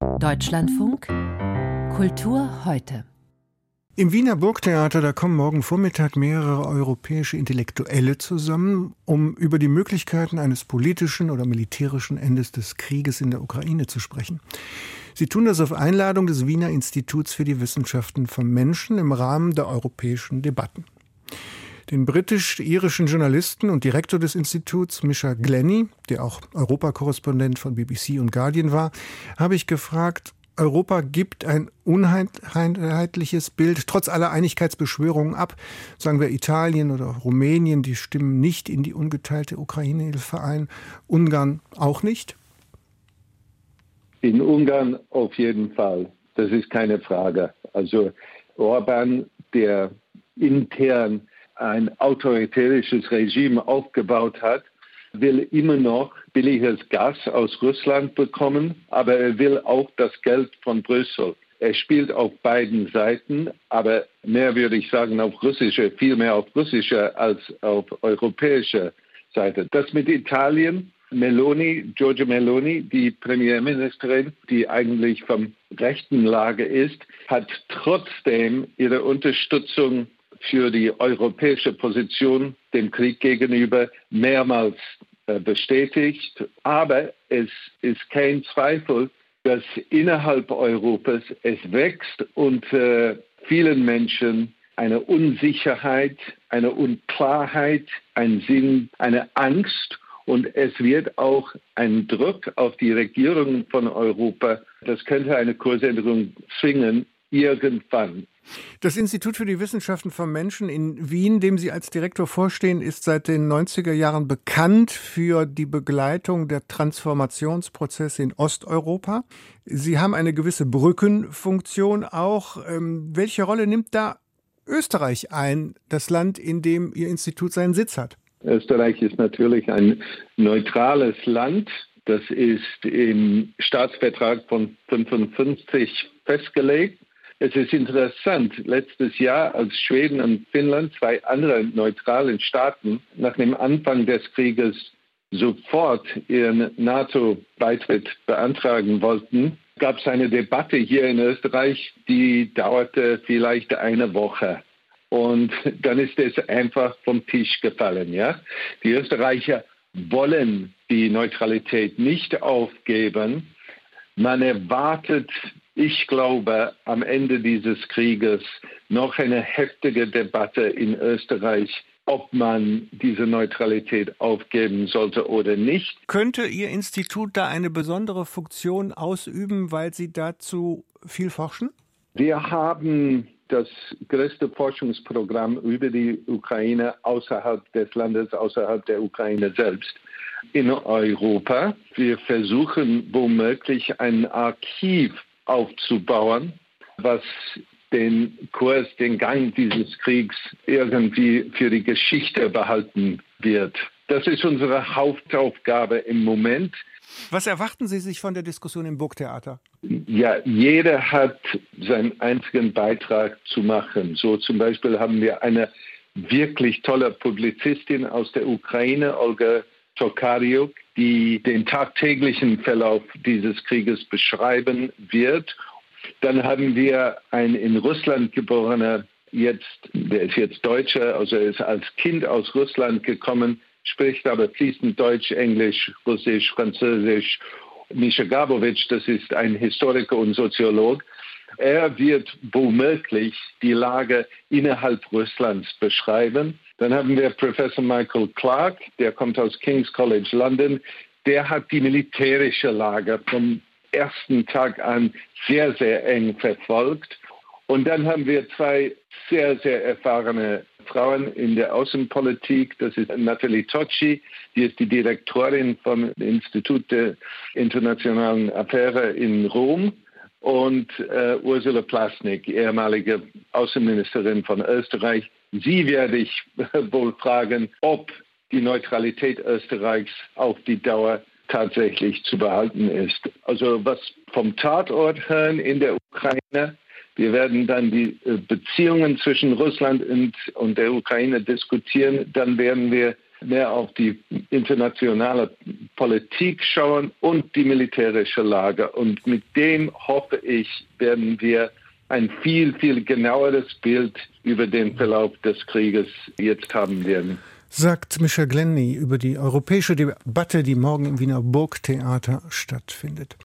Deutschlandfunk Kultur heute. Im Wiener Burgtheater, da kommen morgen Vormittag mehrere europäische Intellektuelle zusammen, um über die Möglichkeiten eines politischen oder militärischen Endes des Krieges in der Ukraine zu sprechen. Sie tun das auf Einladung des Wiener Instituts für die Wissenschaften vom Menschen im Rahmen der europäischen Debatten. Den britisch-irischen Journalisten und Direktor des Instituts, Misha Glenny, der auch Europakorrespondent von BBC und Guardian war, habe ich gefragt, Europa gibt ein uneinheitliches Bild trotz aller Einigkeitsbeschwörungen ab. Sagen wir Italien oder Rumänien, die stimmen nicht in die ungeteilte Ukraine-Hilfe ein. Ungarn auch nicht? In Ungarn auf jeden Fall. Das ist keine Frage. Also Orban, der intern ein autoritärisches Regime aufgebaut hat, will immer noch billiges Gas aus Russland bekommen, aber er will auch das Geld von Brüssel. Er spielt auf beiden Seiten, aber mehr würde ich sagen auf russischer, viel mehr auf russischer als auf europäischer Seite. Das mit Italien, Meloni, Giorgia Meloni, die Premierministerin, die eigentlich vom rechten Lage ist, hat trotzdem ihre Unterstützung für die europäische Position dem Krieg gegenüber mehrmals äh, bestätigt. Aber es ist kein Zweifel, dass innerhalb Europas es wächst und äh, vielen Menschen eine Unsicherheit, eine Unklarheit, ein Sinn, eine Angst und es wird auch ein Druck auf die Regierungen von Europa. Das könnte eine Kursänderung zwingen, irgendwann. Das Institut für die Wissenschaften vom Menschen in Wien, dem Sie als Direktor vorstehen, ist seit den 90er Jahren bekannt für die Begleitung der Transformationsprozesse in Osteuropa. Sie haben eine gewisse Brückenfunktion auch. Ähm, welche Rolle nimmt da Österreich ein, das Land, in dem Ihr Institut seinen Sitz hat? Österreich ist natürlich ein neutrales Land. Das ist im Staatsvertrag von 1955 festgelegt. Es ist interessant, letztes Jahr, als Schweden und Finnland, zwei andere neutralen Staaten, nach dem Anfang des Krieges sofort ihren NATO-Beitritt beantragen wollten, gab es eine Debatte hier in Österreich, die dauerte vielleicht eine Woche. Und dann ist es einfach vom Tisch gefallen. Ja? Die Österreicher wollen die Neutralität nicht aufgeben. Man erwartet ich glaube, am Ende dieses Krieges noch eine heftige Debatte in Österreich, ob man diese Neutralität aufgeben sollte oder nicht. Könnte Ihr Institut da eine besondere Funktion ausüben, weil Sie dazu viel forschen? Wir haben das größte Forschungsprogramm über die Ukraine außerhalb des Landes, außerhalb der Ukraine selbst in Europa. Wir versuchen womöglich ein Archiv aufzubauen, was den Kurs, den Gang dieses Kriegs irgendwie für die Geschichte behalten wird. Das ist unsere Hauptaufgabe im Moment. Was erwarten Sie sich von der Diskussion im Burgtheater? Ja, jeder hat seinen einzigen Beitrag zu machen. So zum Beispiel haben wir eine wirklich tolle Publizistin aus der Ukraine, Olga Tokariuk, die den tagtäglichen Verlauf dieses Krieges beschreiben wird. Dann haben wir einen in Russland geborener, jetzt, der ist jetzt Deutscher, also er ist als Kind aus Russland gekommen, spricht aber fließend Deutsch, Englisch, Russisch, Französisch. Mischa Gabowitsch, das ist ein Historiker und Soziolog. Er wird womöglich die Lage innerhalb Russlands beschreiben. Dann haben wir Professor Michael Clark, der kommt aus King's College London. Der hat die militärische Lage vom ersten Tag an sehr, sehr eng verfolgt. Und dann haben wir zwei sehr, sehr erfahrene Frauen in der Außenpolitik. Das ist Nathalie Tocci, die ist die Direktorin vom Institut der internationalen Affäre in Rom und äh, Ursula Plasnik, ehemalige Außenministerin von Österreich. Sie werde ich wohl fragen, ob die Neutralität Österreichs auf die Dauer tatsächlich zu behalten ist. Also was vom Tatort hören in der Ukraine, wir werden dann die äh, Beziehungen zwischen Russland und, und der Ukraine diskutieren. Dann werden wir mehr auf die internationale Politik schauen und die militärische Lage. Und mit dem hoffe ich, werden wir ein viel, viel genaueres Bild über den Verlauf des Krieges jetzt haben werden. Sagt Michel Glenny über die europäische Debatte, die morgen im Wiener Burgtheater stattfindet.